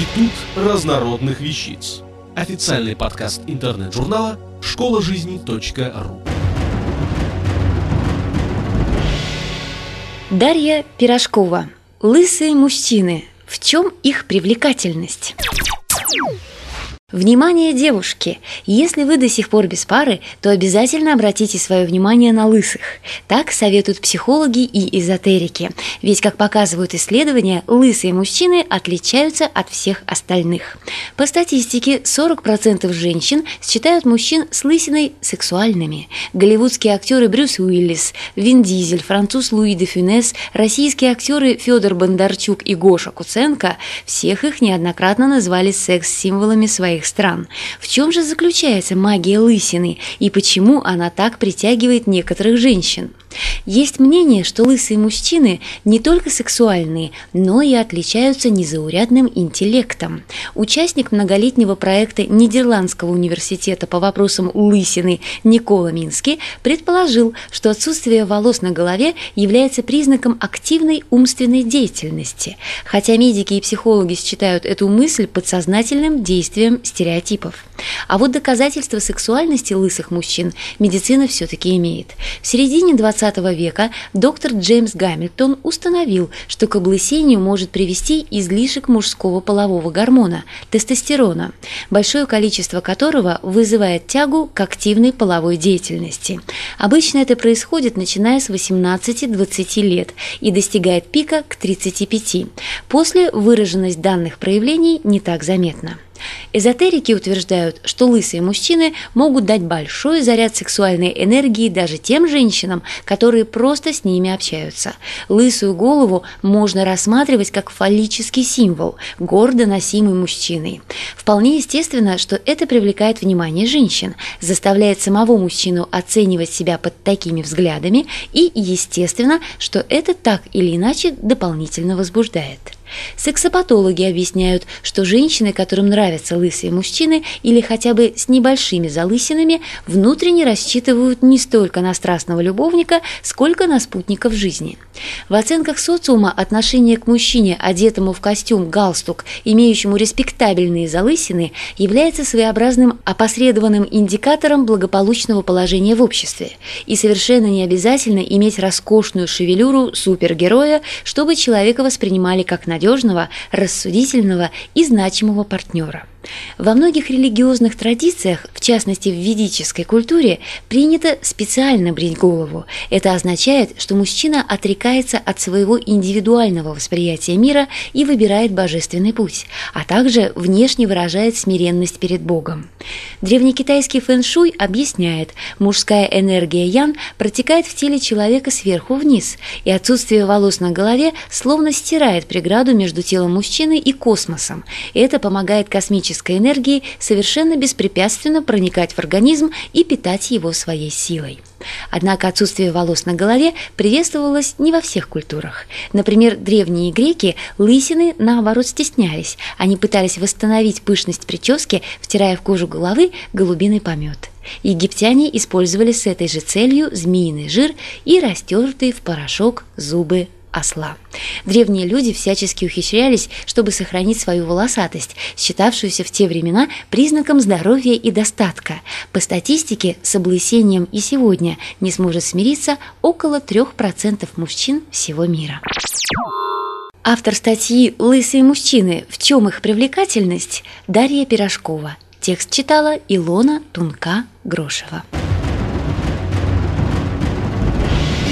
Институт разнородных вещиц. Официальный подкаст интернет-журнала школа жизни.ру. Дарья Пирожкова. Лысые мужчины. В чем их привлекательность? Внимание, девушки! Если вы до сих пор без пары, то обязательно обратите свое внимание на лысых. Так советуют психологи и эзотерики. Ведь, как показывают исследования, лысые мужчины отличаются от всех остальных. По статистике, 40% женщин считают мужчин с лысиной сексуальными. Голливудские актеры Брюс Уиллис, Вин Дизель, француз Луи де Фюнес, российские актеры Федор Бондарчук и Гоша Куценко – всех их неоднократно назвали секс-символами своих своих стран. В чем же заключается магия лысины и почему она так притягивает некоторых женщин? Есть мнение, что лысые мужчины не только сексуальные, но и отличаются незаурядным интеллектом. Участник многолетнего проекта Нидерландского университета по вопросам лысины Никола Мински предположил, что отсутствие волос на голове является признаком активной умственной деятельности, хотя медики и психологи считают эту мысль подсознательным действием стереотипов. А вот доказательства сексуальности лысых мужчин медицина все-таки имеет. В середине 20 века доктор Джеймс Гамильтон установил, что к облысению может привести излишек мужского полового гормона – тестостерона, большое количество которого вызывает тягу к активной половой деятельности. Обычно это происходит начиная с 18-20 лет и достигает пика к 35. После выраженность данных проявлений не так заметна. Эзотерики утверждают, что лысые мужчины могут дать большой заряд сексуальной энергии даже тем женщинам, которые просто с ними общаются. Лысую голову можно рассматривать как фаллический символ, гордо носимый мужчиной. Вполне естественно, что это привлекает внимание женщин, заставляет самого мужчину оценивать себя под такими взглядами и, естественно, что это так или иначе дополнительно возбуждает. Сексопатологи объясняют, что женщины, которым нравятся лысые мужчины или хотя бы с небольшими залысинами, внутренне рассчитывают не столько на страстного любовника, сколько на спутников жизни. В оценках социума отношение к мужчине, одетому в костюм, галстук, имеющему респектабельные залысины, является своеобразным опосредованным индикатором благополучного положения в обществе. И совершенно не обязательно иметь роскошную шевелюру супергероя, чтобы человека воспринимали как надежного надежного, рассудительного и значимого партнера. Во многих религиозных традициях, в частности в ведической культуре, принято специально брить голову. Это означает, что мужчина отрекается от своего индивидуального восприятия мира и выбирает божественный путь, а также внешне выражает смиренность перед Богом. Древнекитайский фэн-шуй объясняет, мужская энергия ян протекает в теле человека сверху вниз, и отсутствие волос на голове словно стирает преграду между телом мужчины и космосом. Это помогает космическим кинетической энергии совершенно беспрепятственно проникать в организм и питать его своей силой. Однако отсутствие волос на голове приветствовалось не во всех культурах. Например, древние греки лысины, наоборот, стеснялись. Они пытались восстановить пышность прически, втирая в кожу головы голубиный помет. Египтяне использовали с этой же целью змеиный жир и растертые в порошок зубы осла. Древние люди всячески ухищрялись, чтобы сохранить свою волосатость, считавшуюся в те времена признаком здоровья и достатка. По статистике, с облысением и сегодня не сможет смириться около 3% мужчин всего мира. Автор статьи «Лысые мужчины. В чем их привлекательность?» Дарья Пирожкова. Текст читала Илона Тунка-Грошева.